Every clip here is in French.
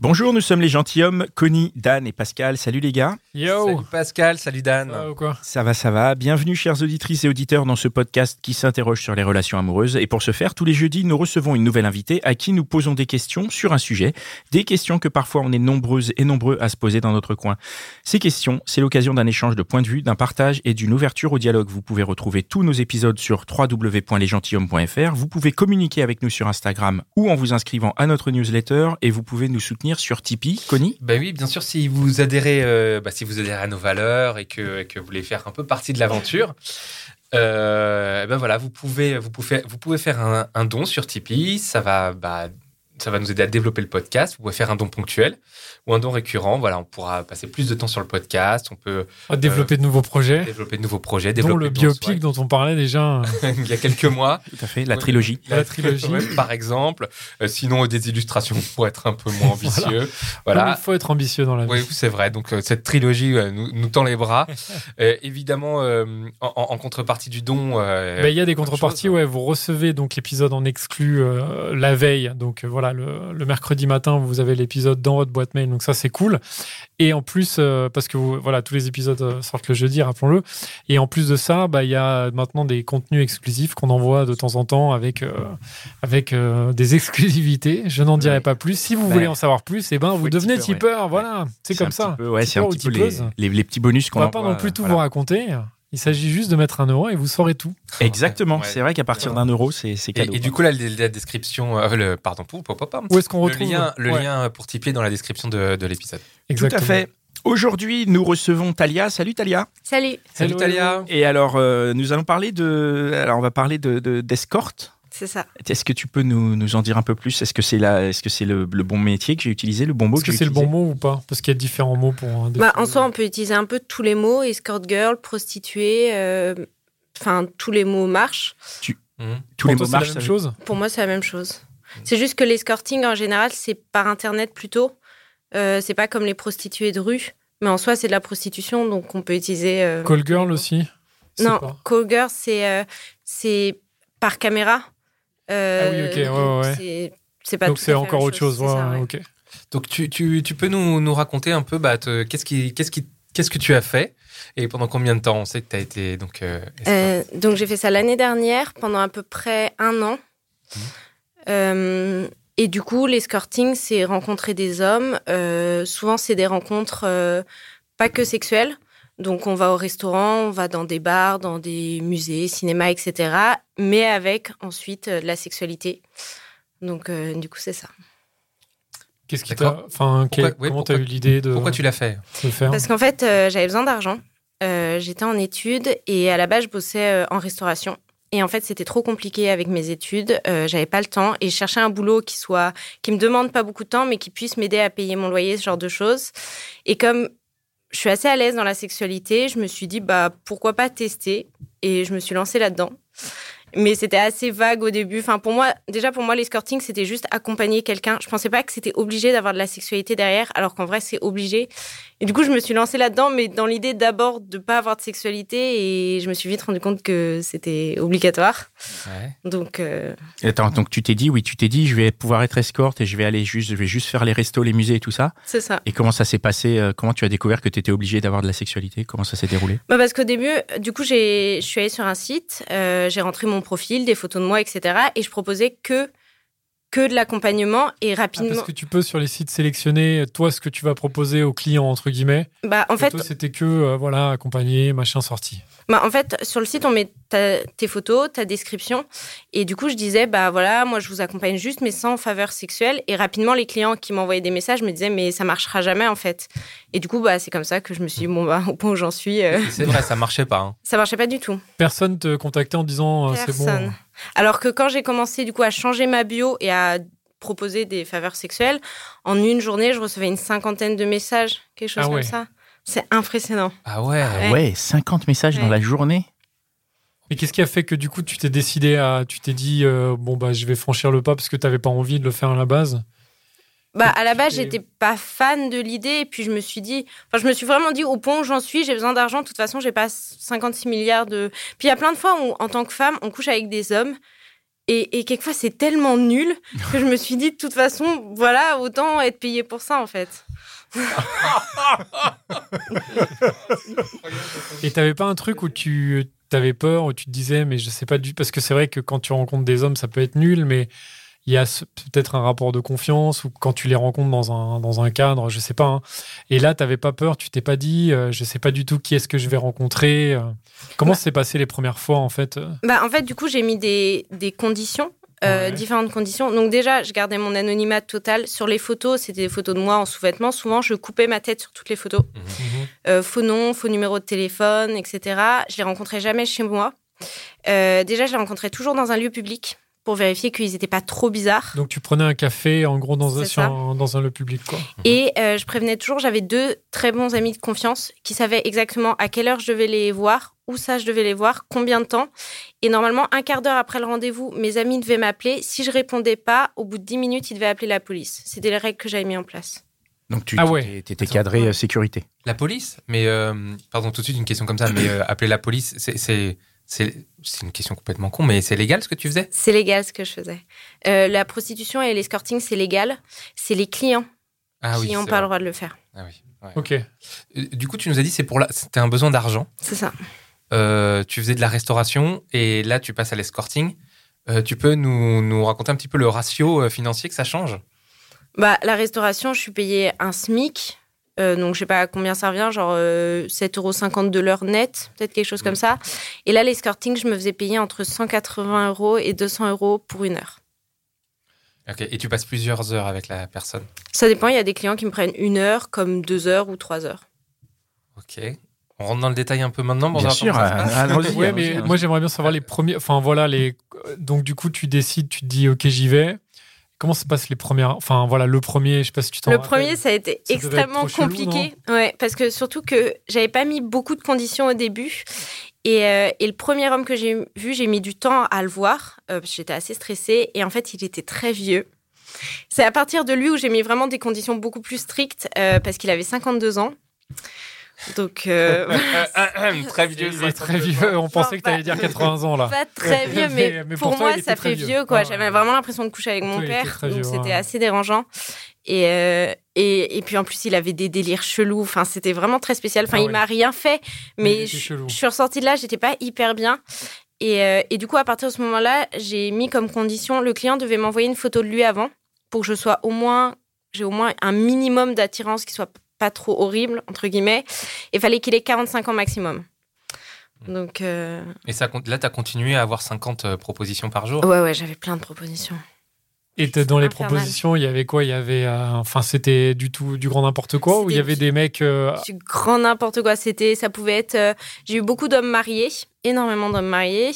Bonjour, nous sommes les gentilshommes, Connie, Dan et Pascal. Salut les gars. Yo Salut Pascal, salut Dan. Ou quoi Ça va, ça va. Bienvenue, chères auditrices et auditeurs, dans ce podcast qui s'interroge sur les relations amoureuses. Et pour ce faire, tous les jeudis, nous recevons une nouvelle invitée à qui nous posons des questions sur un sujet. Des questions que parfois on est nombreuses et nombreux à se poser dans notre coin. Ces questions, c'est l'occasion d'un échange de points de vue, d'un partage et d'une ouverture au dialogue. Vous pouvez retrouver tous nos épisodes sur www.lesgentilhommes.fr. Vous pouvez communiquer avec nous sur Instagram ou en vous inscrivant à notre newsletter. Et vous pouvez nous soutenir sur Tipeee. Connie? Bah oui, bien sûr, si vous adhérez, euh, bah, si vous adhérez à nos valeurs et que, vous voulez faire un peu partie de l'aventure, euh, ben voilà, vous pouvez, vous pouvez, vous pouvez faire un, un don sur Tipeee. Ça va, bah, ça va nous aider à développer le podcast. Vous pouvez faire un don ponctuel ou un don récurrent. Voilà, on pourra passer plus de temps sur le podcast. On peut développer de nouveaux projets, développer de nouveaux projets, dont développer le de- biopic dont on parlait déjà. euh, il y a quelques mois. Tout à fait, la trilogie. La trilogie. Ouais, par exemple. Euh, sinon, des illustrations pour être un peu moins ambitieux. voilà. Il faut être ambitieux dans la vie. Oui, c'est vrai. Donc euh, cette trilogie euh, nous, nous tend les bras. Euh, évidemment, euh, en, contrepartie du don. euh, Bah, Il y a des contreparties, choses. ouais. Vous recevez donc l'épisode en exclu euh, la veille. Donc euh, voilà, le, le mercredi matin, vous avez l'épisode dans votre boîte mail. Donc ça, c'est cool. Et en plus, euh, parce que vous- voilà, tous les épisodes euh, sortent le jeudi, rappelons-le. Et en plus de ça, bah, il y a maintenant des contenus exclusifs qu'on envoie de temps en temps avec, euh, avec euh, des exclusivités. Je n'en dirai Ouais. pas plus. Si vous Bah, voulez en savoir plus, eh ben, vous devenez tipeur, ouais. Voilà, c'est comme ça. peu- ouais, un petit peu les, tipeuse. les, les petits bonus On qu'on va pas non plus tout voilà. vous raconter. Il s'agit juste de mettre un euro et vous saurez tout. Exactement. Ouais. C'est vrai qu'à partir d'un euro, c'est c'est Et, cadeau. et du coup, là, la, la description, euh, le, pardon, Où est-ce qu'on le retrouve lien, le Ouais, lien pour Tipeee dans la description de, de l'épisode. Tout exactement. à fait. Aujourd'hui, nous recevons Talia. Salut Talia. Salut, Salut Hello, Talia. Et alors, euh, nous allons parler de. Alors, on va parler de de- d'escorte. C'est ça. Est-ce que tu peux nous, nous en dire un peu plus? Est-ce que c'est la, est-ce que c'est le, le bon métier que j'ai utilisé, le bon mot Est-ce que c'est le bon mot ou pas? Parce qu'il y a différents mots pour. un Bah, en soi, on peut utiliser un peu tous les mots, escort girl, prostituée, euh, enfin, tous les mots marchent. Mhm. Tous Pour les toi, mots c'est la marchent. même chose? Pour moi, c'est la même chose. C'est juste que l'escorting, en général, c'est par Internet plutôt. Euh, c'est pas comme les prostituées de rue. Mais en soi, c'est de la prostitution, donc on peut utiliser... euh, Call girl aussi? Non, pas. call girl, c'est euh, c'est par caméra. Euh, Ah oui, ok, ouais, ouais, ouais. c'est- C'est pas Donc c'est encore autre chose. ça, ouais, ok. Donc, tu, tu, tu peux nous, nous raconter un peu bah, te- qu'est-ce qui, qu'est-ce qui, qu'est-ce que tu as fait et pendant combien de temps On sait que tu as été donc. euh. Euh, donc j'ai fait ça l'année dernière pendant à peu près un an. Mmh. Euh, et du coup, l'escorting, c'est rencontrer des hommes. Euh, souvent, c'est des rencontres euh, pas que sexuelles. Donc on va au restaurant, on va dans des bars, dans des musées, cinéma, etc. Mais avec ensuite euh, de la sexualité. Donc euh, du coup, c'est ça. Qu'est-ce qui t'a. Enfin, Pourquoi- quel- ouais, comment t'as eu l'idée de, Pourquoi tu l'as fait de le faire Parce qu'en fait, euh, j'avais besoin d'argent. Euh, J'étais en études et à la base, je bossais euh, en restauration. Et en fait, c'était trop compliqué avec mes études. Euh, J'avais pas le temps et je cherchais un boulot qui soit, qui me demande pas beaucoup de temps, mais qui puisse m'aider à payer mon loyer, ce genre de choses. Et comme je suis assez à l'aise dans la sexualité, je me suis dit bah pourquoi pas tester? Et je me suis lancée là-dedans. Mais c'était assez vague au début. Enfin, pour moi, déjà pour moi, l'escorting, c'était juste accompagner quelqu'un. Je pensais pas que c'était obligé d'avoir de la sexualité derrière, alors qu'en vrai, c'est obligé. Et du coup, je me suis lancée là-dedans, mais dans l'idée d'abord de pas avoir de sexualité, et je me suis vite rendu compte que c'était obligatoire. Ouais. Donc, euh, Attends, donc tu t'es dit, oui, tu t'es dit, je vais pouvoir être escorte et je vais aller juste, je vais juste faire les restos, les musées et tout ça. c'est ça. Et comment ça s'est passé euh, Comment tu as découvert que tu étais obligé d'avoir de la sexualité? Comment ça s'est déroulé? Bah parce qu'au début, du coup, j'ai, je suis allée sur un site, euh, j'ai rentré mon profil, des photos de moi, etc. Et je proposais que que de l'accompagnement et Ah, rapidement. Parce que tu peux sur les sites sélectionner toi ce que tu vas proposer aux clients entre guillemets. Bah en Et fait, toi c'était que euh, voilà accompagner machin sorti. Bah, en fait, sur le site, on met ta- tes photos, ta description. Et du coup, je disais, bah voilà, moi, je vous accompagne juste, mais sans faveur sexuelle. Et rapidement, les clients qui m'envoyaient des messages me disaient, mais ça marchera jamais, en fait. Et du coup, bah, c'est comme ça que je me suis dit, bon, bah, au point où j'en suis, euh, C'est vrai, ça marchait pas. hein. ça marchait pas du tout. Personne te contactait en disant euh, c'est bon. Alors que quand j'ai commencé, du coup, à changer ma bio et à proposer des faveurs sexuelles. En une journée, je recevais une cinquantaine de messages, quelque chose Ah ouais. comme ça. C'est impressionnant. Ah ouais. Ouais. Ouais, 50 messages dans la journée. Mais qu'est-ce qui a fait que du coup tu t'es décidé à, tu t'es dit euh, bon bah je vais franchir le pas parce que t'avais pas envie de le faire à la base? Bah, à la base, j'étais pas fan de l'idée, et puis je me suis dit, enfin, je me suis vraiment dit, au point où j'en suis, j'ai besoin d'argent. De toute façon, j'ai pas 56 milliards de. Puis il y a plein de fois où, en tant que femme, on couche avec des hommes, et, et quelquefois, c'est tellement nul que je me suis dit, de toute façon, voilà, autant être payé pour ça, en fait. Et t'avais pas un truc où tu avais peur, où tu te disais mais je sais pas du parce que c'est vrai que quand tu rencontres des hommes ça peut être nul, mais il y a peut-être un rapport de confiance ou quand tu les rencontres dans un, dans un cadre, je sais pas. hein. Et là, t'avais pas peur, tu t'es pas dit, euh, je sais pas du tout qui est-ce que je vais rencontrer. euh. Comment Bah. s'est passé les premières fois en fait euh? Bah, en fait, du coup, j'ai mis des, des conditions, euh, Ouais. différentes conditions. Donc, déjà, je gardais mon anonymat total. Sur les photos, c'était des photos de moi en sous-vêtements. Souvent, je coupais ma tête sur toutes les photos. Euh, faux nom, faux numéro de téléphone, etc. Je les rencontrais jamais chez moi. Euh, déjà, je les rencontrais toujours dans un lieu public pour vérifier qu'ils n'étaient pas trop bizarres. Donc tu prenais un café en gros dans un, sur dans un lieu public quoi. Et euh, je prévenais toujours, j'avais deux très bons amis de confiance qui savaient exactement à quelle heure je devais les voir, où ça je devais les voir, combien de temps. Et normalement, un quart d'heure après le rendez-vous, mes amis devaient m'appeler. Si je répondais pas, au bout de 10 minutes, ils devaient appeler la police. C'était les règles que j'avais mis en place. Donc tu Ah ouais. Attends. cadré euh, sécurité. La police? Mais, euh, pardon, tout de suite une question comme ça, mais euh, appeler la police, c'est- c'est une question complètement con, mais c'est légal ce que tu faisais? C'est légal ce que je faisais. Euh, la prostitution et l'escorting, c'est légal. C'est les clients Ah oui. qui n'ont c'est pas vrai. le droit de le faire. Ah oui. ouais. Ok. Euh, Du coup, tu nous as dit c'est pour la... c'était un besoin d'argent. C'est ça. Euh, tu faisais de la restauration et là tu passes à l'escorting. Euh, tu peux nous, nous raconter un petit peu le ratio financier que ça change? Bah, la restauration, je suis payée un SMIC. Euh, donc, je sais pas à combien ça revient, genre euh, 7,50 euros de l'heure net, peut-être quelque chose comme ça. Et là, l'escorting, je me faisais payer entre 180 euros et 200 euros pour une heure. Ok. Et tu passes plusieurs heures avec la personne? Ça dépend, il y a des clients qui me prennent une heure, comme deux heures ou trois heures. Ok. On rentre dans le détail un peu maintenant. pour Bien sûr, euh, allons-y, Ouais, moi j'aimerais bien savoir les premiers. Enfin voilà les. Donc du coup tu décides, tu te dis ok j'y vais. Comment se passent les premières Enfin voilà le premier, je sais pas si tu t'en Le rappelles. premier, ça a été Ça extrêmement chelou, compliqué. ouais, parce que surtout que j'avais pas mis beaucoup de conditions au début. Et, euh, et le premier homme que j'ai vu, j'ai mis du temps à le voir. euh, parce que j'étais assez stressée. Et en fait, il était très vieux. C'est à partir de lui où j'ai mis vraiment des conditions beaucoup plus strictes, euh, parce qu'il avait 52 ans. Donc, euh, Très vieux. Il est très vieux. On pensait que tu allais dire 80 ans là. pas très vieux, mais, Mais- mais pour moi, ça fait vieux. vieux, quoi. J'avais vraiment l'impression de coucher avec mon père, donc c'était ouais. assez dérangeant. Et, euh, et, et puis en plus, il avait des délires chelous. Enfin, c'était vraiment très spécial. Enfin, Ah il ouais. m'a rien fait, Mais je suis ressortie de là, j'étais pas hyper bien. Et, euh, et du coup, à partir de ce moment-là, j'ai mis comme condition, le client devait m'envoyer une photo de lui avant pour que je sois au moins, j'ai au moins un minimum d'attirance qui soit pas trop horrible entre guillemets. Il fallait qu'il ait 45 ans maximum. Donc euh, Et ça, compte- là, tu as continué à avoir 50 euh, propositions par jour? ouais ouais, j'avais plein de propositions. Et dans les Infernal. propositions, il y avait quoi? Il y avait, euh, enfin, c'était du tout du grand n'importe quoi ou il y avait du- des mecs euh, Du grand n'importe quoi. C'était, ça pouvait être. euh, j'ai eu beaucoup d'hommes mariés, énormément d'hommes mariés,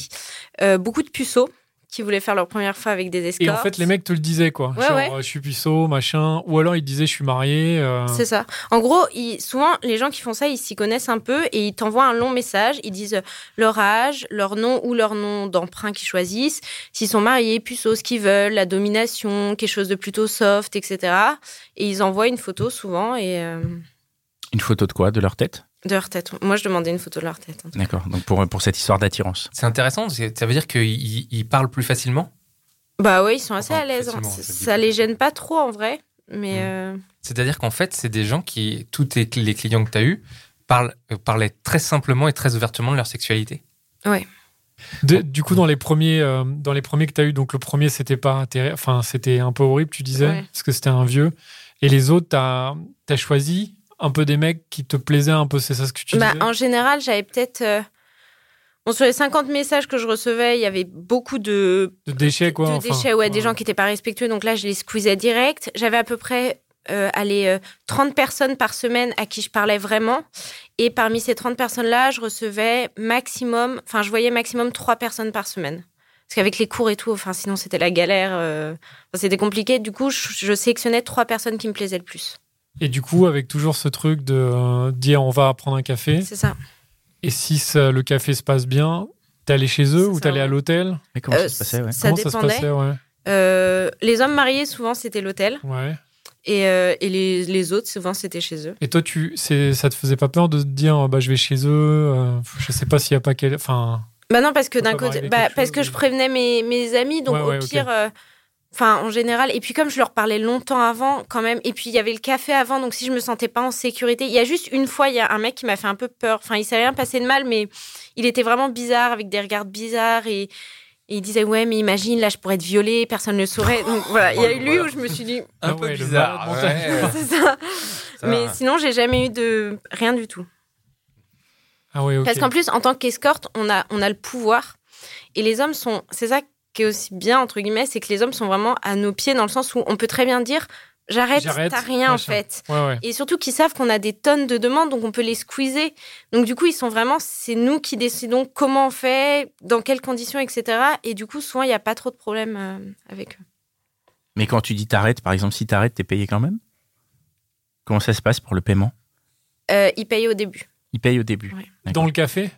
euh, beaucoup de puceaux qui voulaient faire leur première fois avec des escortes. Et en fait, les mecs te le disaient quoi. Ouais, Genre, ouais. euh, je suis puceau, machin. Ou alors ils disaient, je suis marié. euh, C'est ça. En gros, ils- souvent, les gens qui font ça, ils s'y connaissent un peu et ils t'envoient un long message. Ils disent leur âge, leur nom ou leur nom d'emprunt qu'ils choisissent, s'ils sont mariés, puceaux, ce qu'ils veulent, la domination, quelque chose de plutôt soft, etc. Et ils envoient une photo souvent et euh, Une photo de quoi? De leur tête? De leur tête. Moi, je demandais une photo de leur tête. D'accord. Donc pour, pour cette histoire d'attirance. C'est intéressant, ça veut dire qu'ils ils- ils parlent plus facilement? Bah oui, ils sont assez Enfin, à l'aise. hein. Ça les gêne pas trop en vrai, mais. Mm. euh, C'est-à-dire qu'en fait, c'est des gens qui, tous les clients que tu as eus, parlent, euh, parlaient très simplement et très ouvertement de leur sexualité. de- du coup, dans les premiers, euh, dans les premiers que tu as eu, donc le premier, c'était pas, enfin, c'était un peu horrible, tu disais, Ouais. parce que c'était un vieux. Et les autres, tu as, choisi un peu des mecs qui te plaisaient un peu, c'est ça ce que tu Bah, disais en général, j'avais peut-être. euh, Bon, sur les 50 messages que je recevais, il y avait beaucoup de, De déchets, quoi. de enfin. déchets, ouais, des gens qui n'étaient pas respectueux. Donc là, je les squeezais direct. J'avais à peu près euh, allez, euh, 30 personnes par semaine à qui je parlais vraiment. Et parmi ces 30 personnes-là, je recevais maximum, enfin, je voyais maximum 3 personnes par semaine. Parce qu'avec les cours et tout, enfin, sinon c'était la galère. euh, c'était compliqué. Du coup, je, je sélectionnais trois personnes qui me plaisaient le plus. Et du coup, avec toujours ce truc de euh, dire on va prendre un café, C'est ça. et si ça- le café se passe bien, t'es allé chez eux ou t'es allé à l'hôtel? Mais comment Euh, ça se passait ouais? Ça Comment ça se dépendait. passait ouais? Euh, les hommes mariés, souvent, c'était l'hôtel. ouais. Et, euh, et les, les autres, souvent, c'était chez eux. Et toi, tu, ça te faisait pas peur de te dire bah, je vais chez eux euh, Je sais pas s'il y a pas quel. Enfin, Bah non, parce que d'un côté, bah, parce chose que je prévenais mes, mes amis, donc au pire, euh, enfin en général, et puis comme je leur parlais longtemps avant, quand même, et puis il y avait le café avant, donc si je me sentais pas en sécurité, il y a juste une fois, il y a un mec qui m'a fait un peu peur. Enfin, il s'est rien passé de mal, mais il était vraiment bizarre, avec des regards bizarres et. et il disait ouais mais imagine là je pourrais être violée personne ne le saurait donc voilà il y a eu lui où je me suis dit Un Ah peu ouais, bizarre. ouais. c'est ça Ça mais va. sinon j'ai jamais eu de rien du tout ah ouais, ok. Parce qu'en plus, en tant qu'escorte, on a, on a le pouvoir. Et les hommes sont. C'est ça qui est aussi bien, entre guillemets, c'est que les hommes sont vraiment à nos pieds dans le sens où on peut très bien dire j'arrête, t'as rien en fait. Ouais, ouais. Et surtout qu'ils savent qu'on a des tonnes de demandes, donc on peut les squeezer. Donc du coup, ils sont vraiment. C'est nous qui décidons comment on fait, dans quelles conditions, etc. Et du coup, souvent, il n'y a pas trop de problèmes euh, avec eux. Mais quand tu dis t'arrêtes, par exemple, si t'arrêtes, t'es payé quand même? Comment ça se passe pour le paiement? Euh, ils payent au début. Ils payent au début. Ouais. Dans le café?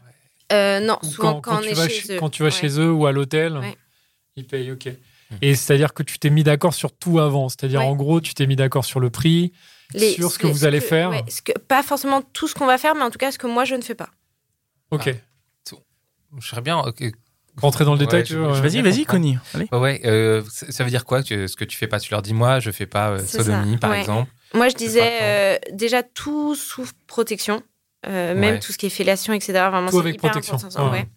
Euh, non, Ou souvent quand, on tu est vas chez chez- eux. quand tu vas Ouais. chez eux ou à l'hôtel, Ouais. Ils payent, ok. Et c'est-à-dire que tu t'es mis d'accord sur tout avant. C'est-à-dire, Ouais. en gros, tu t'es mis d'accord sur le prix, Les- sur ce que les- vous allez faire. ouais, ce que- pas forcément tout ce qu'on va faire, mais en tout cas ce que moi je ne fais pas. Ok. Ah. Je serais bien. Rentrer dans le Ouais, détail, tu. Vas-y, vas-y. Connie. Allez. Ouais, ouais, euh, ça veut dire quoi que, ce que tu fais pas Tu leur dis moi, je fais pas euh, sodomie, ça, par ouais. exemple. Moi, je disais euh, déjà tout sous protection, euh, même Ouais. tout ce qui est fellation, etc. Vraiment, Tout avec hyper protection. important. Ouais. ouais.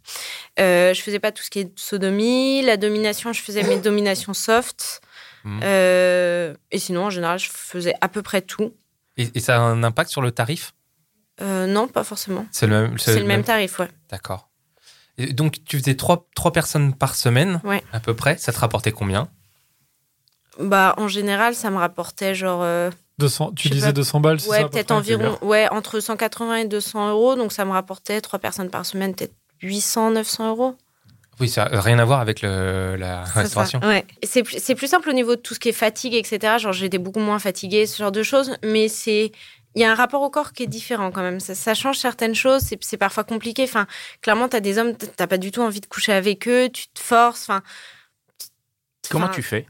Euh, je faisais pas tout ce qui est sodomie, la domination, je faisais mes dominations soft. Mhm. Euh, et sinon, en général, je faisais à peu près tout. Et, et ça a un impact sur le tarif? Non, pas forcément. C'est le même. C'est le même tarif, ouais. D'accord. Donc, tu faisais trois, trois personnes par semaine, Ouais. à peu près. Ça te rapportait combien? Bah, en général, ça me rapportait genre. Euh, 200, tu disais pas. 200 balles, c'est ça ouais, peu peut-être environ. Ouais, entre 180 et 200 euros. Donc, ça me rapportait trois personnes par semaine, peut-être 800, 900 euros. Oui, ça n'a rien à voir avec le, la restauration. ça, Ouais. C'est plus, c'est plus simple au niveau de tout ce qui est fatigue, etc. Genre, j'étais beaucoup moins fatiguée, ce genre de choses. Mais c'est. Il y a un rapport au corps qui est différent quand même. Ça, ça change certaines choses. C'est, c'est parfois compliqué. Enfin, clairement, t'as des hommes, t'as pas du tout envie de coucher avec eux. Tu te forces. Enfin. Comment tu fais?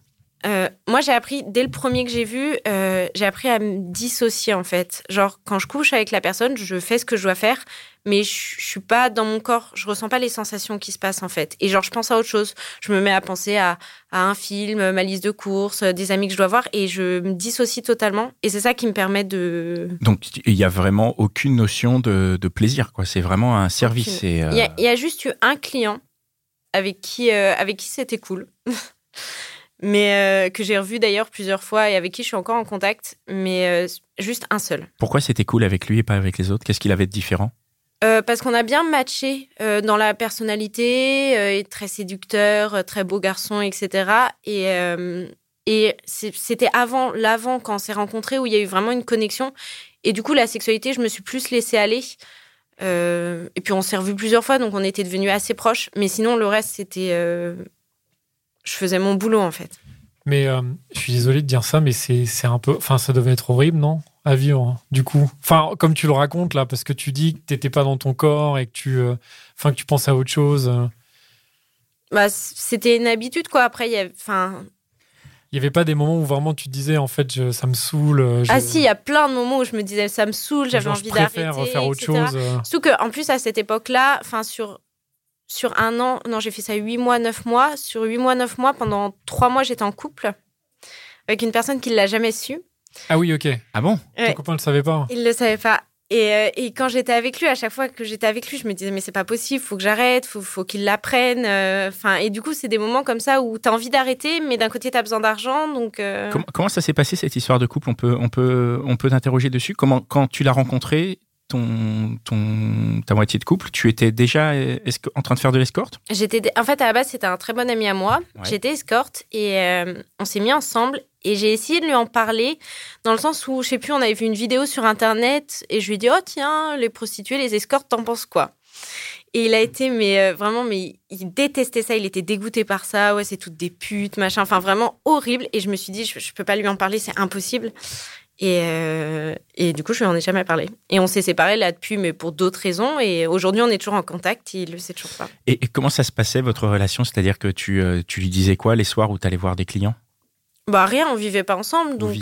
Euh, moi, j'ai appris, dès le premier que j'ai vu, euh, j'ai appris à me dissocier, en fait. Genre, quand je couche avec la personne, je fais ce que je dois faire, mais je, je suis pas dans mon corps, je ressens pas les sensations qui se passent, en fait. Et genre, je pense à autre chose. Je me mets à penser à, à un film, ma liste de courses, des amis que je dois voir, et je me dissocie totalement. Et c'est ça qui me permet de... Donc, il y a vraiment aucune notion de, de plaisir, quoi. C'est vraiment un service. Euh, Il y, a, il y a juste eu un client avec qui, euh, avec qui c'était cool. mais euh, que j'ai revu d'ailleurs plusieurs fois et avec qui je suis encore en contact, mais euh, juste un seul. Pourquoi c'était cool avec lui et pas avec les autres? Qu'est-ce qu'il avait de différent? Euh, parce qu'on a bien matché dans la personnalité, et très séducteur, très beau garçon, etc. Et, c'était avant, l'avant, quand on s'est rencontrés, où il y a eu vraiment une connexion. Et du coup, la sexualité, je me suis plus laissée aller. Euh, et puis, on s'est revus plusieurs fois, donc on était devenus assez proches. Mais sinon, le reste, c'était. euh, je faisais mon boulot, en fait. Mais euh, je suis désolé de dire ça, mais c'est c'est un peu. Enfin, ça devait être horrible, non? À vivre, hein, du coup. Enfin, comme tu le racontes là, parce que tu dis que t'étais pas dans ton corps et que tu. euh, Enfin, que tu penses à autre chose. euh. Bah, c'était une habitude, quoi. Après, il y a. Enfin, Il y avait pas des moments où vraiment tu te disais, en fait, je- ça me saoule. je- ah si, il y a plein de moments où je me disais, ça me saoule, j'avais envie je d'arrêter. préfère faire autre etc. chose. Surtout qu'en plus, à cette époque-là, enfin, sur, sur un an, non, j'ai fait ça 8 mois, 9 mois. Sur 8 mois, 9 mois, pendant 3 mois, j'étais en couple avec une personne qui ne l'a jamais su. Ah oui, ok. Ah bon? Ton Ouais. copain ne le savait pas. Il ne le savait pas. Et, euh, et quand j'étais avec lui, à chaque fois que j'étais avec lui, je me disais, mais c'est pas possible, faut que j'arrête, faut, faut qu'il l'apprenne. euh, Enfin, et du coup, c'est des moments comme ça où tu as envie d'arrêter, mais d'un côté, tu as besoin d'argent. Donc, euh, comment, comment ça s'est passé cette histoire de couple? On peut, on peut, on peut t'interroger dessus? Comment, quand tu l'as rencontré, ton, ton, ta moitié de couple, tu étais déjà en train de faire de l'escorte? J'étais, en fait, à la base, c'était un très bon ami à moi. Ouais. J'étais escorte et euh, on s'est mis ensemble. Et j'ai essayé de lui en parler dans le sens où, je sais plus, on avait vu une vidéo sur Internet et je lui ai dit, oh tiens, les prostituées, les escortes, t'en penses quoi? Et il a été, mais euh, vraiment, mais il détestait ça. Il était dégoûté par ça. Ouais, c'est toutes des putes, machin. Enfin, vraiment horrible. Et je me suis dit, je, je peux pas lui en parler, c'est impossible. Et, euh, et, du coup, je lui en ai jamais parlé. Et on s'est séparés là depuis, mais pour d'autres raisons. Et aujourd'hui, on est toujours en contact. il le sait toujours pas. Et, comment ça se passait votre relation? C'est-à-dire que tu, euh, tu lui disais quoi les soirs où tu allais voir des clients? Bah rien, on vivait pas ensemble, donc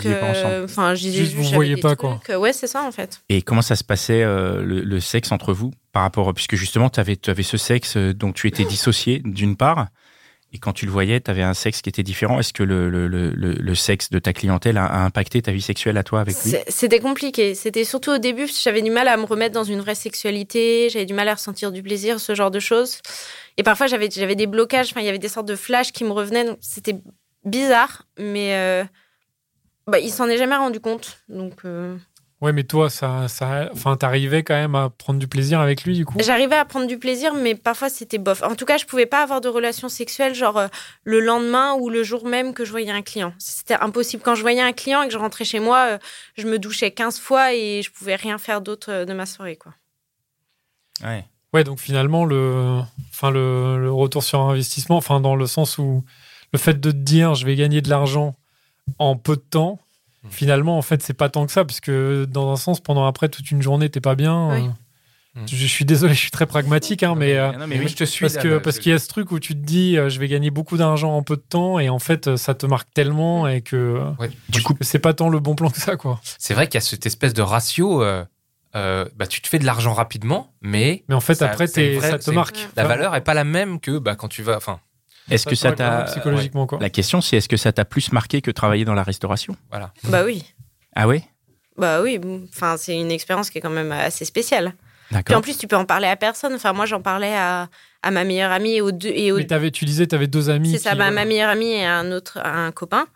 enfin, je disais, vous voyez pas quoi. Ouais, c'est ça en fait. Et comment ça se passait le, sexe entre vous par rapport, puisque justement tu avais, avais ce sexe dont tu étais dissocié d'une part, et quand tu le voyais, tu avais un sexe qui était différent. Est-ce que le, le, le, sexe de ta clientèle a, impacté ta vie sexuelle à toi avec lui? C'était compliqué. C'était surtout au début, j'avais du mal à me remettre dans une vraie sexualité, j'avais du mal à ressentir du plaisir, ce genre de choses. Et parfois, j'avais des blocages, il y avait des sortes de flashs qui me revenaient. C'était bizarre, mais euh, bah, il s'en est jamais rendu compte. Donc. Euh, Ouais, mais toi, ça, ça, enfin, t'arrivais quand même à prendre du plaisir avec lui, du coup? J'arrivais à prendre du plaisir, mais parfois c'était bof. En tout cas, je pouvais pas avoir de relations sexuelles, genre euh, le lendemain ou le jour même que je voyais un client. C'était impossible. Quand je voyais un client et que je rentrais chez moi, euh, je me douchais 15 fois et je pouvais rien faire d'autre euh, de ma soirée, quoi. Ouais. Ouais, donc finalement, le, enfin, le, le retour sur investissement, enfin, dans le sens où le fait de te dire je vais gagner de l'argent en peu de temps, Mm. Finalement, en fait, c'est pas tant que ça, puisque dans un sens, pendant après toute une journée, t'es pas bien. Euh, mm. Je, suis désolé, je suis très pragmatique, hein, mais, euh, mais oui, je te suis. Parce que parce qu'il y a ce truc où tu te dis, euh, je vais gagner beaucoup d'argent en peu de temps, et en fait, ça te marque tellement et que du coup, c'est pas tant le bon plan que ça, quoi. C'est vrai qu'il y a cette espèce de ratio. bah, tu te fais de l'argent rapidement, mais mais en fait après ça te marque. La valeur est pas la même que bah, quand tu vas. Enfin, est-ce que ça t'a psychologiquement quoi La question c'est est-ce que ça t'a plus marqué que travailler dans la restauration? Voilà. Bah oui. Ah oui Bah oui. Enfin c'est une expérience qui est quand même assez spéciale. D'accord. Puis en plus tu peux en parler à personne. Enfin moi j'en parlais à, à ma meilleure amie et aux deux. Et Mais avais, tu disais tu avais deux amis. C'est ça. Bah, ma meilleure amie et un autre un copain.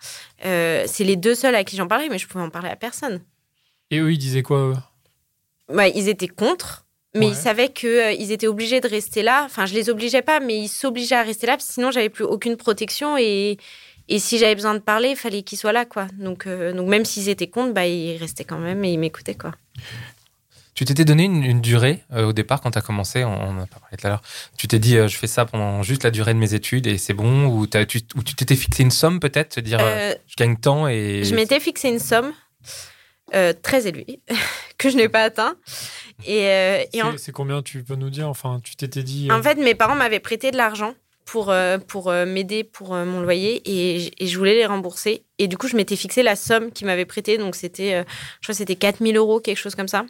Euh, c'est les deux seuls à qui j'en parlais, mais je pouvais en parler à personne. Et eux ils disaient quoi eux? Bah, ils étaient contre. Mais ils savaient qu'ils euh, étaient obligés de rester là. Enfin, je les obligeais pas, mais ils s'obligeaient à rester là, parce que sinon, j'avais plus aucune protection. Et, et si j'avais besoin de parler, il fallait qu'ils soient là, quoi. Donc, euh, donc même s'ils étaient contre, bah, ils restaient quand même et ils m'écoutaient, quoi. Tu t'étais donné une, durée euh, au départ quand tu as commencé, on, en a parlé tout à l'heure. Tu t'es dit, je fais ça pendant juste la durée de mes études et c'est bon Ou, tu, ou tu t'étais fixé une somme peut-être Te dire, je gagne tant et. Je m'étais fixé une somme très élevée que je n'ai pas atteint. Et, euh, c'est combien tu peux nous dire Enfin, tu t'étais dit. En euh, fait, mes parents m'avaient prêté de l'argent pour, euh, pour m'aider pour mon loyer et, je voulais les rembourser. Et du coup, je m'étais fixé la somme qu'ils m'avaient prêtée. Donc, c'était, je crois que c'était 4000 euros, quelque chose comme ça.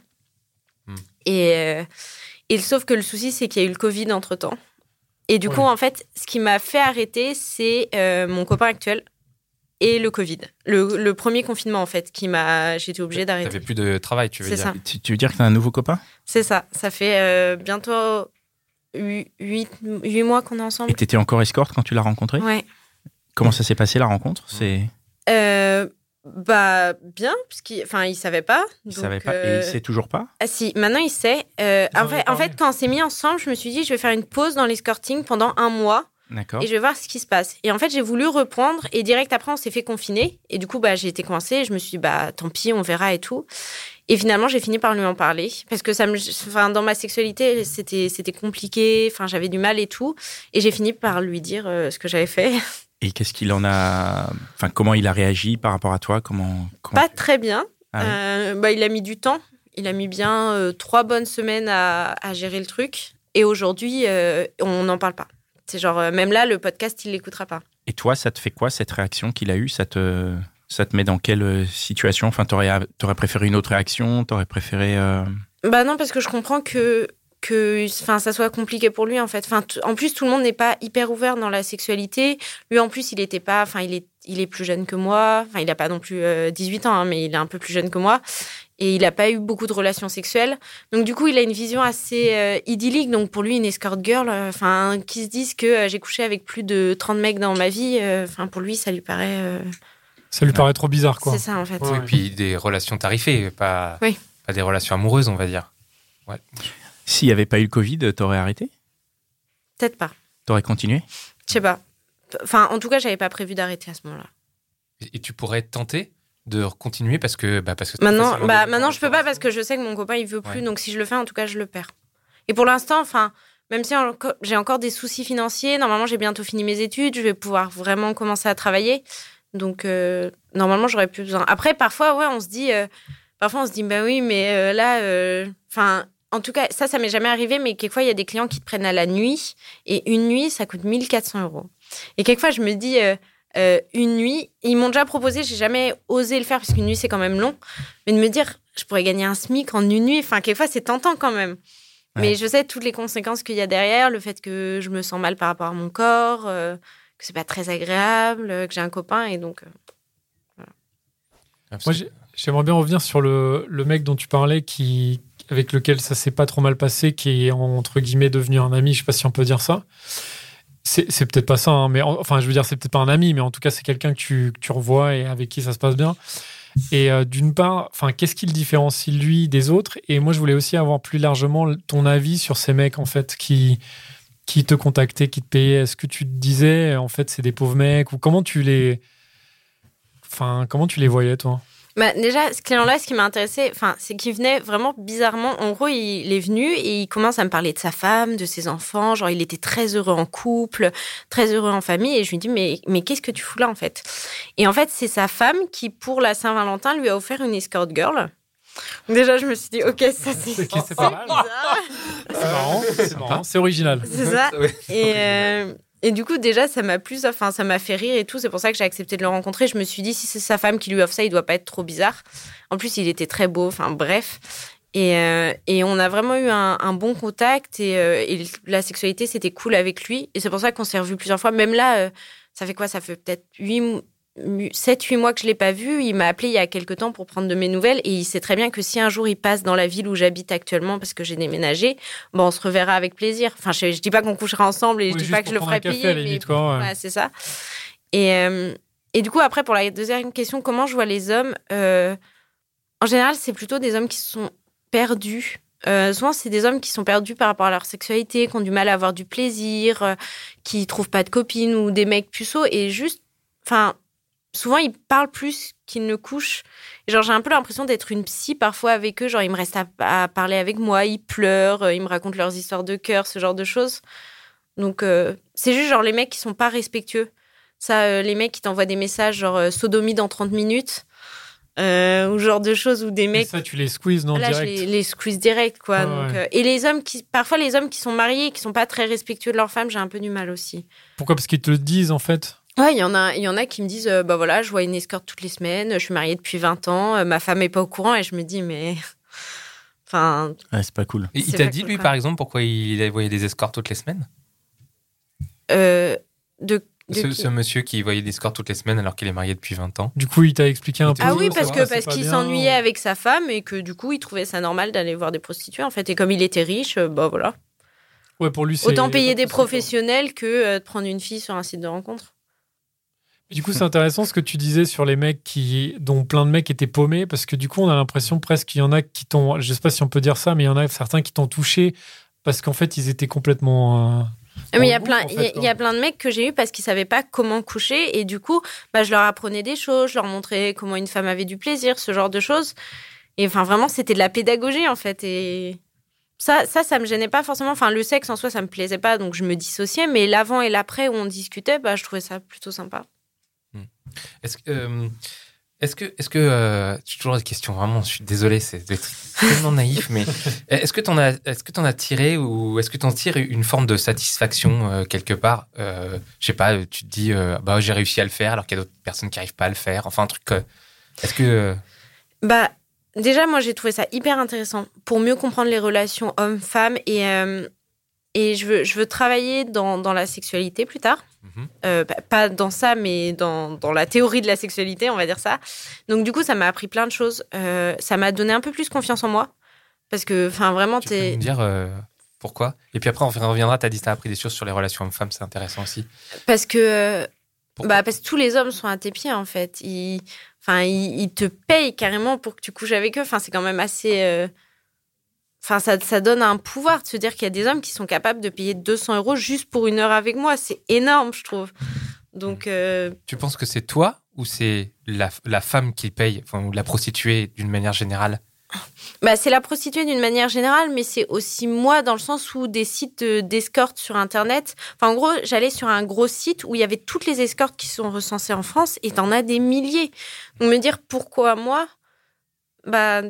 Hmm. Et, et sauf que le souci, c'est qu'il y a eu le Covid entre temps. Et du coup, en fait, ce qui m'a fait arrêter, c'est mon copain actuel et le Covid. Le, premier confinement, en fait, qui m'a. J'étais obligée d'arrêter. T'avais plus de travail, tu veux dire. Ça. Tu, veux dire que t'as un nouveau copain? C'est ça. Ça fait euh, bientôt 8, mois qu'on est ensemble. Et t'étais encore escorte quand tu l'as rencontré? Ouais. Comment ça s'est passé la rencontre? C'est. Euh, bah bien puisqu'il enfin il savait pas il savait pas et il sait toujours pas? Ah si maintenant il sait euh, en, fait, en fait quand on s'est mis ensemble je me suis dit je vais faire une pause dans l'escorting pendant un mois et je vais voir ce qui se passe. Et en fait, j'ai voulu reprendre et direct après, on s'est fait confiner. Et du coup, bah, j'ai été coincée. Je me suis dit, bah, tant pis, on verra et tout. Et finalement, j'ai fini par lui en parler parce que ça me, enfin, dans ma sexualité, c'était, c'était compliqué. Enfin, j'avais du mal et tout. Et j'ai fini par lui dire euh, ce que j'avais fait. Et qu'est-ce qu'il en a, enfin, comment il a réagi par rapport à toi? Comment, Pas très bien. Ah euh, bah, il a mis du temps. Il a mis bien euh, trois bonnes semaines à, à, gérer le truc. Et aujourd'hui, on n'en parle pas. C'est genre, euh, même là, le podcast, il l'écoutera pas. Et toi, ça te fait quoi, cette réaction qu'il a eue? Ça te, ça te met dans quelle euh, situation? Enfin, t'aurais, aurais préféré une autre réaction? T'aurais préféré... Euh, bah non, parce que je comprends que que enfin ça soit compliqué pour lui en fait. Enfin en plus tout le monde n'est pas hyper ouvert dans la sexualité. Lui en plus il était pas enfin il est il est plus jeune que moi. Enfin il a pas non plus 18 ans hein, mais il est un peu plus jeune que moi et il n'a pas eu beaucoup de relations sexuelles. Donc du coup, il a une vision assez euh, idyllique. Donc pour lui, une escort girl, euh, enfin, qui se dise que euh, j'ai couché avec plus de 30 mecs dans ma vie, enfin pour lui, ça lui paraît. Ça lui paraît trop bizarre, quoi. C'est ça en fait. Et puis des relations tarifées, pas, pas des relations amoureuses, on va dire. Ouais. S'il n'y avait pas eu le Covid, t'aurais arrêté? Peut-être pas. T'aurais continué? Je sais pas. Enfin, en tout cas, j'avais pas prévu d'arrêter à ce moment-là. Et tu pourrais tenter? De continuer parce que bah parce que maintenant bah maintenant je peux pas parce que je sais que mon copain il veut plus donc si je le fais en tout cas je le perds Et pour l'instant, enfin, même si j'ai encore des soucis financiers, normalement j'ai bientôt fini mes études, je vais pouvoir vraiment commencer à travailler. Donc euh, normalement j'aurais plus besoin. Après parfois ouais on se dit, euh, parfois on se dit bah oui mais euh, là, enfin en tout cas ça ça m'est jamais arrivé mais quelquefois il y a des clients qui te prennent à la nuit et une nuit ça coûte 1400 euros. Et quelquefois je me dis euh, une nuit, ils m'ont déjà proposé, j'ai jamais osé le faire parce qu'une nuit c'est quand même long, mais de me dire je pourrais gagner un SMIC en une nuit, enfin quelquefois c'est tentant quand même. Mais je sais toutes les conséquences qu'il y a derrière, le fait que je me sens mal par rapport à mon corps, euh, que c'est pas très agréable, que j'ai un copain et donc. euh, Moi, j'ai- j'aimerais bien revenir sur le, le mec dont tu parlais, qui, avec lequel ça s'est pas trop mal passé, qui est entre guillemets devenu un ami. Je sais pas si on peut dire ça. C'est peut-être pas ça, hein, mais en- enfin, je veux dire, c'est peut-être pas un ami, mais en tout cas, c'est quelqu'un que tu, que tu revois et avec qui ça se passe bien. Et euh, d'une part, enfin, qu'est-ce qui le différencie lui des autres? Et moi, je voulais aussi avoir plus largement ton avis sur ces mecs en fait qui qui te contactaient, qui te payaient. Est-ce que tu te disais en fait c'est des pauvres mecs? Ou comment tu les comment tu les voyais, toi? Bah, déjà, ce client-là, ce qui m'a intéressé, enfin, c'est qu'il venait vraiment bizarrement. En gros, il est venu et il commence à me parler de sa femme, de ses enfants. Genre, il était très heureux en couple, très heureux en famille. Et je lui dis, mais, mais qu'est-ce que tu fous là, en fait? Et en fait, c'est sa femme qui, pour la Saint-Valentin, lui a offert une escort girl. Déjà, je me suis dit, ok, ça c'est Ok, c'est pas mal. bizarre. C'est marrant, c'est marrant, c'est original. C'est ça. Et, euh, et du coup, déjà, ça m'a plu, enfin, ça m'a fait rire et tout. C'est pour ça que j'ai accepté de le rencontrer. Je me suis dit, si c'est sa femme qui lui offre ça, il doit pas être trop bizarre. En plus, il était très beau, enfin, bref. Et, euh, et on a vraiment eu un, bon contact et, euh, la sexualité, c'était cool avec lui. Et c'est pour ça qu'on s'est revus plusieurs fois. Même là, euh, ça fait quoi? Ça fait peut-être 8, 7, 8 mois que je l'ai pas vu. Il m'a appelé il y a quelques temps pour prendre de mes nouvelles. Et il sait très bien que si un jour il passe dans la ville où j'habite actuellement, parce que j'ai déménagé, bon, on se reverra avec plaisir. Enfin, je, je dis pas qu'on couchera ensemble et je Oui, dis juste pas que je le ferai payer. mais- ouais. Ouais, c'est ça. Et, euh, et du coup, après, pour la deuxième question, comment je vois les hommes euh, En général, c'est plutôt des hommes qui sont perdus. Euh, souvent, c'est des hommes qui sont perdus par rapport à leur sexualité, qui ont du mal à avoir du plaisir, qui trouvent pas de copines ou des mecs puceaux. Et juste, enfin, souvent, ils parlent plus qu'ils ne couchent. Et genre, j'ai un peu l'impression d'être une psy parfois avec eux. Genre, ils me restent à, à parler avec moi, ils pleurent, euh, ils me racontent leurs histoires de cœur, ce genre de choses. Donc, euh, c'est juste genre les mecs qui sont pas respectueux. Ça, euh, les mecs qui t'envoient des messages genre euh, sodomie dans 30 minutes, ou genre de choses où des Mais mecs. ça, tu les squeezes, non, Là, je direct les, les squeeze direct, quoi. Ouais, donc, ouais. euh, et les hommes qui, parfois, les hommes qui sont mariés et qui sont pas très respectueux de leur femme, j'ai un peu du mal aussi. Pourquoi? Parce qu'ils te le disent, en fait. Ouais, il y en a, il y en a qui me disent, euh, bah voilà, je vois une escorte toutes les semaines, je suis mariée depuis 20 ans, euh, ma femme est pas au courant, et je me dis, mais, enfin, Ouais, c'est pas cool. Et il t'a dit, cool, lui, quoi. par exemple, pourquoi il voyait des escortes toutes les semaines? Euh, de, ce, monsieur qui voyait des escortes toutes les semaines alors qu'il est marié depuis 20 ans. Du coup, il t'a expliqué un peu. Ah oui, parce que c'est parce qu'il s'ennuyait avec sa femme et que du coup, il trouvait ça normal d'aller voir des prostituées en fait. Et comme il était riche, euh, bah voilà. Ouais, pour lui, c'est- Autant payer des professionnels que euh, de prendre une fille sur un site de rencontre. Du coup, c'est intéressant ce que tu disais sur les mecs qui, dont plein de mecs étaient paumés, parce que du coup, on a l'impression presque qu'il y en a qui t'ont, je sais pas si on peut dire ça, mais il y en a certains qui t'ont touché parce qu'en fait, ils étaient complètement. euh, Mais il y a plein, en il y a- y, plein de mecs que j'ai eu parce qu'ils savaient pas comment coucher et du coup, bah, je leur apprenais des choses, je leur montrais comment une femme avait du plaisir, ce genre de choses. Et enfin, vraiment, c'était de la pédagogie en fait. Et ça, ça, ça me gênait pas forcément. Enfin, le sexe en soi, ça me plaisait pas, donc je me dissociais. Mais l'avant et l'après où on discutait, bah, je trouvais ça plutôt sympa. Est-ce que. euh, est-ce que, est-ce que, euh, toujours des questions vraiment, je suis désolé, c'est tellement naïf, mais est-ce que t'en as, est-ce que t'en as tiré ou est-ce que t'en tires une forme de satisfaction euh, quelque part euh, Je sais pas, tu te dis, euh, bah j'ai réussi à le faire alors qu'il y a d'autres personnes qui arrivent pas à le faire. Enfin un truc. est-ce que Bah, déjà, moi, j'ai trouvé ça hyper intéressant pour mieux comprendre les relations hommes-femmes et, et je, veux, je veux travailler dans, dans la sexualité plus tard. Euh, pas- pas dans ça, mais dans, dans la théorie de la sexualité, on va dire ça. Donc, du coup, ça m'a appris plein de choses. Euh, ça m'a donné un peu plus confiance en moi. Parce que, enfin, vraiment, tu peux t'es. me dire euh, pourquoi? Et puis après on reviendra. T'as dit que t'as appris des choses sur les relations hommes-femmes, c'est intéressant aussi. Parce que. Bah, parce que tous les hommes sont à tes pieds, en fait. Ils, enfin, ils, ils te payent carrément pour que tu couches avec eux. Enfin, c'est quand même assez. Euh, Enfin, ça, ça donne un pouvoir de se dire qu'il y a des hommes qui sont capables de payer 200 euros juste pour une heure avec moi. C'est énorme, je trouve. Donc, euh, Tu penses que c'est toi ou c'est la, la femme qui paye, enfin, ou la prostituée d'une manière générale? Bah, c'est la prostituée d'une manière générale, mais c'est aussi moi dans le sens où des sites de- d'escorte sur Internet. Enfin, en gros, j'allais sur un gros site où il y avait toutes les escortes qui sont recensées en France et t'en as des milliers. Donc me dire pourquoi moi, bah,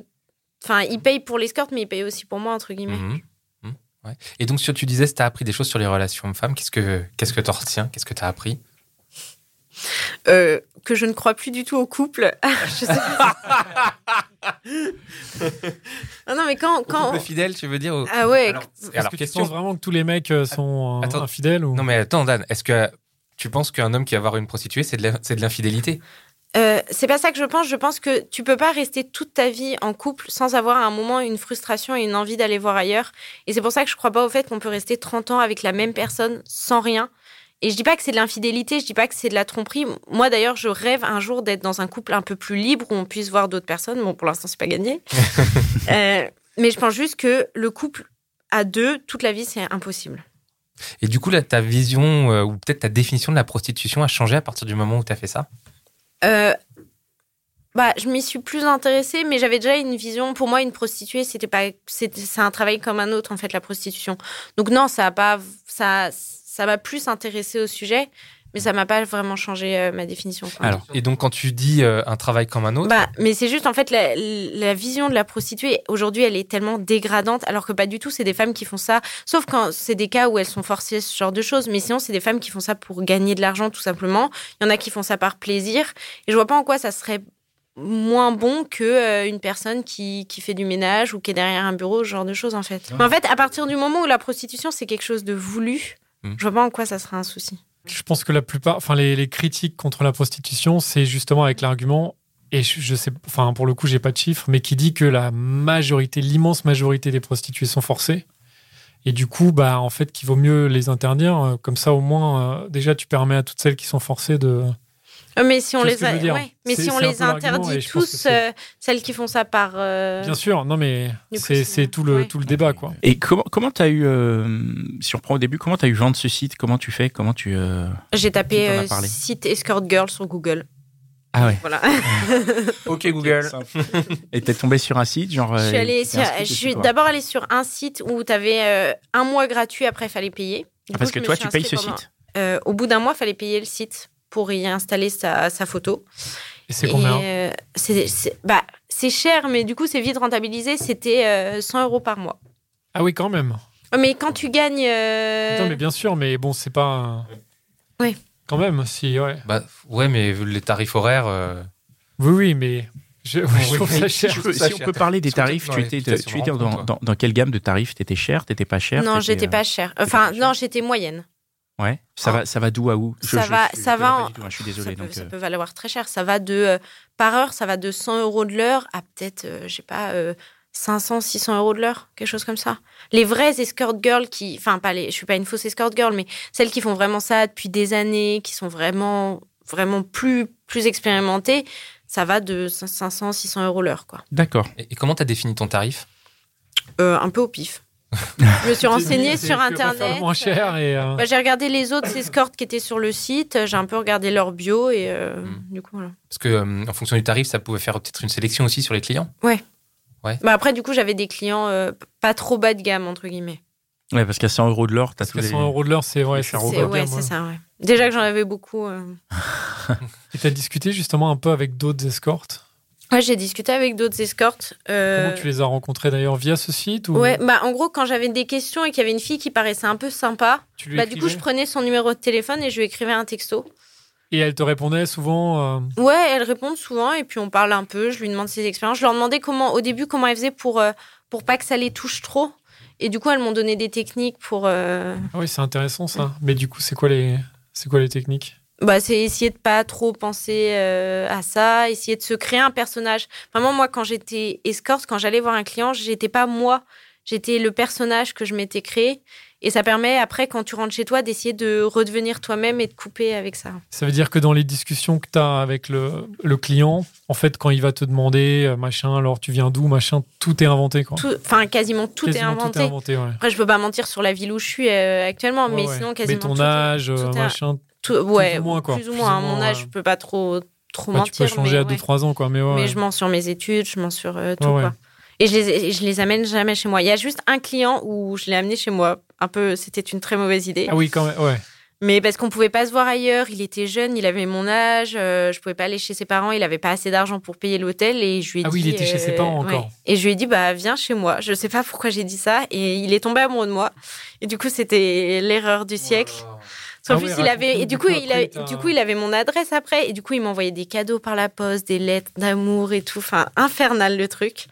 enfin, ils payent pour l'escorte, mais ils payent aussi pour moi entre guillemets. Mhm. Mhm. Ouais. Et donc, si tu disais, tu as appris des choses sur les relations hommes-femmes, qu'est-ce que qu'est-ce que tu retiens? Qu'est-ce que tu as appris? Euh, que je ne crois plus du tout au couple. Je sais pas. Ah non, mais quand, quand... Couple fidèle, tu veux dire au- ah ouais, Alors, que tu question. penses vraiment que tous les mecs euh, sont Attends. infidèles ou... Non, mais attends, Dan, est-ce que tu penses qu'un homme qui va voir une prostituée, c'est de la- c'est de l'infidélité? Euh, c'est pas ça que je pense. Je pense que tu peux pas rester toute ta vie en couple sans avoir à un moment une frustration et une envie d'aller voir ailleurs. Et c'est pour ça que je crois pas au fait qu'on peut rester 30 ans avec la même personne sans rien. Et je dis pas que c'est de l'infidélité, je dis pas que c'est de la tromperie. Moi d'ailleurs, je rêve un jour d'être dans un couple un peu plus libre où on puisse voir d'autres personnes. Bon, pour l'instant, c'est pas gagné. Euh, mais je pense juste que le couple à deux, toute la vie, c'est impossible. Et du coup, là, ta vision euh, ou peut-être ta définition de la prostitution a changé à partir du moment où tu as fait ça? Euh, bah, je m'y suis plus intéressée, mais j'avais déjà une vision. Pour moi, une prostituée, c'était pas, c'est un travail comme un autre en fait, la prostitution. Donc non, ça a pas, ça, ça m'a plus intéressée au sujet, mais ça m'a pas vraiment changé euh, ma définition. quoi. Alors, et donc quand tu dis euh, un travail comme un autre, Bah, mais c'est juste en fait la, la vision de la prostituée aujourd'hui, elle est tellement dégradante, alors que pas du tout. C'est des femmes qui font ça, sauf quand c'est des cas où elles sont forcées ce genre de choses. Mais sinon, c'est des femmes qui font ça pour gagner de l'argent tout simplement. Il y en a qui font ça par plaisir, et je vois pas en quoi ça serait moins bon que euh, une personne qui, qui fait du ménage ou qui est derrière un bureau, ce genre de choses en fait. Mais en fait, à partir du moment où la prostitution c'est quelque chose de voulu, Mm. je vois pas en quoi ça serait un souci. Je pense que la plupart, enfin les, critiques contre la prostitution, c'est justement avec l'argument, et je, je sais, enfin pour le coup j'ai pas de chiffres, mais qui dit que la majorité, l'immense majorité des prostituées sont forcées, et du coup bah en fait qu'il vaut mieux les interdire, euh, comme ça au moins euh, déjà tu permets à toutes celles qui sont forcées de. Euh, Mais si on les a- ouais. mais si on interdit tous, euh, celles qui font ça par euh, Bien sûr, non mais c'est tout le ouais. tout le débat quoi. Et comment comment t'as eu, euh, si on reprend au début, comment t'as eu vent de ce site? Comment tu fais? Comment tu euh, J'ai tapé site escort girl sur Google. Ah ouais. Voilà. ok Google. Et t'es tombé sur un site genre. je suis, allée sur- je suis d'abord allée sur un site où tu avais un mois gratuit, après il fallait payer. Ah, parce coup, que toi tu payes ce site. Euh, au bout d'un mois, il fallait payer le site pour y installer sa, sa photo. Et c'est combien? euh, c'est, bah, c'est cher, mais du coup, c'est vite rentabilisé. C'était euh, 100 euros par mois. Ah oui quand même. Mais quand tu gagnes. euh, Non mais bien sûr, mais bon c'est pas. Oui. Quand même, si ouais. Bah ouais, mais vu les tarifs horaires. euh, Oui oui, mais je, ouais, je trouve ça cher. Si, on- ça si on cher. peut parler des tarifs, tu étais, tu dans, toi. dans, dans quelle gamme de tarifs T'étais cher T'étais pas cher non, j'étais euh, pas cher. pas Enfin, cher non, j'étais moyenne. Ouais. Ça va, ça va d'où à où? Ça va- je, ça je va connais pas en- tout, hein, je suis ça, désolé. peut, donc, ça euh, peut valoir très cher. Ça va de. euh, par heure, ça va de 100 euros de l'heure à peut-être, euh, je sais pas, euh, 500, 600 euros de l'heure, quelque chose comme ça. Les vraies escort girls qui. Enfin, pas les, je suis pas une fausse escort girl, mais celles qui font vraiment ça depuis des années, qui sont vraiment, vraiment plus, plus expérimentées, ça va de 500, 600 euros l'heure, quoi. D'accord. Et, et comment t'as défini ton tarif? Euh, un peu au pif. je me suis renseignée sur Internet. moins cher et. euh, Bah, j'ai regardé les autres escortes qui étaient sur le site, j'ai un peu regardé leur bio et euh, Mm. du coup voilà. Parce que euh, en fonction du tarif, ça pouvait faire peut-être une sélection aussi sur les clients. Bah, après du coup j'avais des clients euh, pas trop bas de gamme entre guillemets. Ouais, parce qu'à 100 euros de l'heure, t'as tous les. 100 euros de l'heure, c'est ouais, les c'est ouais, c'est ouais. ça ouais. Déjà que j'en avais beaucoup. euh. Et t'as discuté justement un peu avec d'autres escortes? Ouais, j'ai discuté avec d'autres escortes. euh, Comment tu les as rencontrés d'ailleurs via ce site ou Ouais, bah en gros quand j'avais des questions et qu'il y avait une fille qui paraissait un peu sympa, tu lui bah du coup je prenais son numéro de téléphone et je lui écrivais un texto. Et elle te répondait souvent. euh, Ouais, elle répond souvent et puis on parle un peu. Je lui demande ses expériences. Je leur demandais comment, au début, comment elle faisait pour euh, pour pas que ça les touche trop. Et du coup, elles m'ont donné des techniques pour. euh, Ah oui, c'est intéressant ça. Mais du coup, c'est quoi les, c'est quoi les techniques? Bah, c'est essayer de pas trop penser euh, à ça, essayer de se créer un personnage. Vraiment, moi, quand j'étais escorte, quand j'allais voir un client, j'étais pas moi. J'étais le personnage que je m'étais créé. Et ça permet, après, quand tu rentres chez toi, d'essayer de redevenir toi-même et de couper avec ça. Ça veut dire que dans les discussions que tu as avec le, le client, en fait, quand il va te demander euh, machin, alors tu viens d'où, machin, tout est inventé quoi. Tout- Enfin, quasiment tout Quasiment est inventé. Tout est inventé, ouais. Après, je peux pas mentir sur la ville où je suis euh, actuellement, mais Ouais, sinon, quasiment. ton tout est- âge, tout machin. Tout- ouais, ou moins, quoi. Plus ou Plus moins. À mon âge, je peux pas trop, trop Bah, tu mentir. peux changer mais, à ouais. 2-3 ans, quoi. Mais, ouais, mais je mens sur mes études, je mens sur euh, tout. Quoi. Et je les, je les amène jamais chez moi. Il y a juste un client où je l'ai amené chez moi. Un peu, c'était une très mauvaise idée. Ah oui, quand même, ouais. Mais parce qu'on pouvait pas se voir ailleurs, il était jeune, il avait mon âge, euh, je pouvais pas aller chez ses parents, il avait pas assez d'argent pour payer l'hôtel et je lui ai ah dit. oui, il était chez ses parents ouais. encore. Et je lui ai dit bah viens chez moi. Je sais pas pourquoi j'ai dit ça et il est tombé amoureux de moi. Et du coup c'était l'erreur du siècle. Ah En plus, il avait, et du coup, il du coup, il avait mon adresse après, et du coup, il m'envoyait des cadeaux par la poste, des lettres d'amour et tout. Enfin, infernal le truc.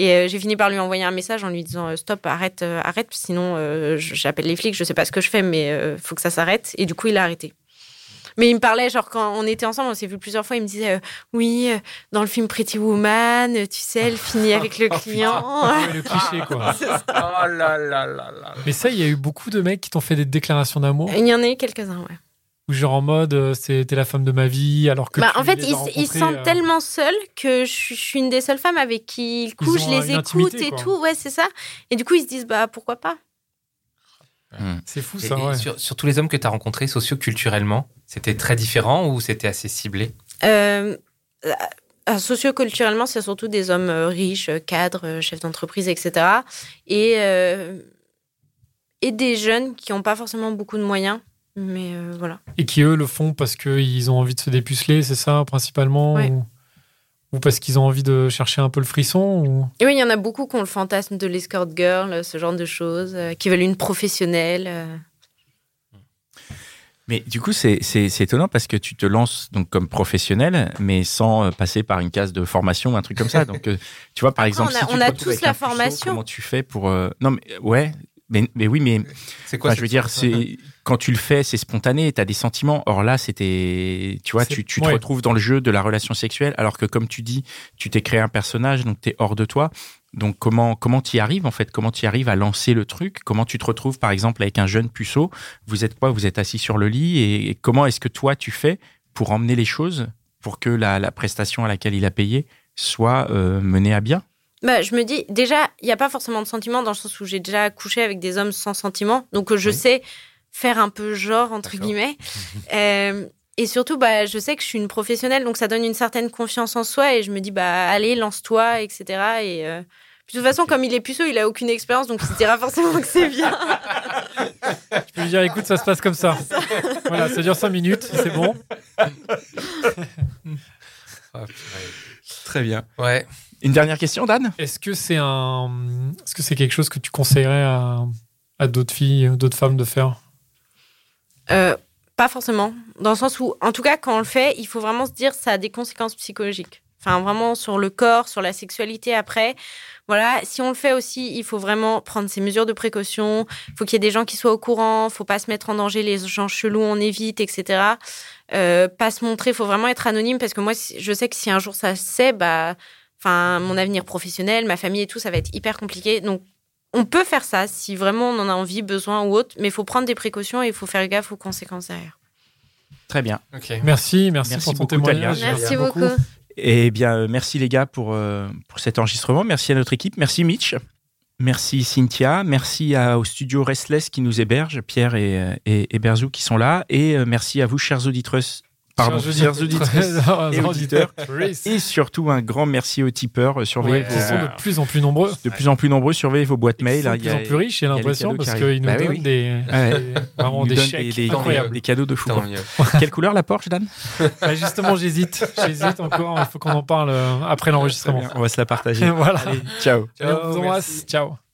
Et euh, j'ai fini par lui envoyer un message en lui disant euh, stop, arrête, euh, arrête, sinon euh, j'appelle les flics, je sais pas ce que je fais, mais faut que ça s'arrête. Et du coup, il a arrêté. Mais il me parlait, genre, quand on était ensemble, on s'est vu plusieurs fois, il me disait euh, Oui, euh, dans le film Pretty Woman, euh, tu sais, elle finit avec le client. Ouais, le cliché, quoi. Oh là là là là. Mais ça, il y a eu beaucoup de mecs qui t'ont fait des déclarations d'amour. Il y en a eu quelques-uns, ouais. Ou genre en mode, c'était la femme de ma vie, alors que. Bah, tu en fait, ils, ils se sentent euh, tellement seuls que je, suis- je suis une des seules femmes avec qui ils couchent, je les écoute intimité, et quoi. tout. Ouais, c'est ça. Et du coup, ils se disent, bah pourquoi pas C'est fou, Et- ça, et ouais. sur, sur tous les hommes que tu as rencontrés socioculturellement, c'était très différent ou c'était assez ciblé? Euh, euh, Socioculturellement, c'est surtout des hommes euh, riches, cadres, chefs d'entreprise, etc. Et, euh, et des jeunes qui n'ont pas forcément beaucoup de moyens. Mais euh, voilà. Et qui, eux, le font parce qu'ils ont envie de se dépuceler, c'est ça, principalement Ouais. ou... ou parce qu'ils ont envie de chercher un peu le frisson ou... Et oui, il y en a beaucoup qui ont le fantasme de l'escort girl, ce genre de choses, euh, qui veulent une professionnelle. Mais du coup, c'est c'est- c'est étonnant parce que tu te lances donc comme professionnel, mais sans euh, passer par une case de formation, un truc comme ça. Donc, euh, tu vois, par Après, exemple, on a- si tu on a tous la un puceau, formation. comment tu fais pour euh, Non, mais ouais, mais, mais oui, mais C'est Enfin, je veux dire, c'est quand tu le fais, c'est spontané, tu as des sentiments. Or là, c'était, tu vois, tu, tu te ouais. retrouves dans le jeu de la relation sexuelle, alors que comme tu dis, tu t'es créé un personnage, donc tu es hors de toi. Donc comment comment tu y arrives en fait? Comment tu arrives à lancer le truc? Comment tu te retrouves par exemple avec un jeune puceau? Vous êtes quoi? Vous êtes assis sur le lit et, et comment est-ce que toi tu fais pour emmener les choses pour que la, la prestation à laquelle il a payé soit euh, menée à bien? Bah, je me dis, déjà, il n'y a pas forcément de sentiments dans le sens où j'ai déjà couché avec des hommes sans sentiments. Donc, euh, je Oui. sais faire un peu genre, entre guillemets. Euh, et surtout, bah, je sais que je suis une professionnelle, donc ça donne une certaine confiance en soi. Et je me dis, bah, allez, lance-toi, etc. Et euh, de toute façon, comme il est puceau, il a aucune expérience, donc il se dira forcément que c'est bien. Tu peux lui dire, écoute, ça se passe comme ça. voilà, ça dure 5 minutes, c'est bon. Très bien. Ouais. Une dernière question, Dan? Est-ce que c'est un, est-ce que c'est quelque chose que tu conseillerais à, à d'autres filles, d'autres femmes de faire? Euh, pas forcément. Dans le sens où, en tout cas, quand on le fait, il faut vraiment se dire ça a des conséquences psychologiques. Enfin, vraiment sur le corps, sur la sexualité après. Voilà, si on le fait aussi, il faut vraiment prendre ses mesures de précaution. Il faut qu'il y ait des gens qui soient au courant. faut pas se mettre en danger. Les gens chelous, on évite, etc. Euh, pas se montrer. faut vraiment être anonyme parce que moi, je sais que si un jour ça se sait, bah, enfin, mon avenir professionnel, ma famille et tout, ça va être hyper compliqué. Donc, on peut faire ça si vraiment on en a envie, besoin ou autre, mais il faut prendre des précautions et il faut faire gaffe aux conséquences derrière. Très bien. Merci, merci, Merci pour ton beaucoup, témoignage. Merci beaucoup. Eh bien, euh, merci les gars pour, euh, pour cet enregistrement. Merci à notre équipe. Merci Mitch. Merci Cynthia. Merci à- au studio Restless qui nous héberge, Pierre et, euh, et, et Berzou qui sont là. Et merci à vous, chers auditrices. Pardon, chers et auditeurs. Et surtout, un grand merci aux tipeurs. euh, Surveillez Ouais, vos- qui sont de plus en plus nombreux. de plus en plus nombreux. Surveillez vos boîtes Ils mail. sont hein. de plus en plus riches, j'ai l'impression, parce qu'ils nous Bah donnent oui. des, Ouais. des- vraiment Ils des chèques des, incroyables. des cadeaux de fou. Mieux. Quelle couleur la Porsche, Dan? Bah, justement, j'hésite. J'hésite encore. Il faut qu'on en parle euh, après l'enregistrement. Très bien. On va se la partager. voilà. Allez, ciao. Allez, on vous Ciao, embrasse. Ciao.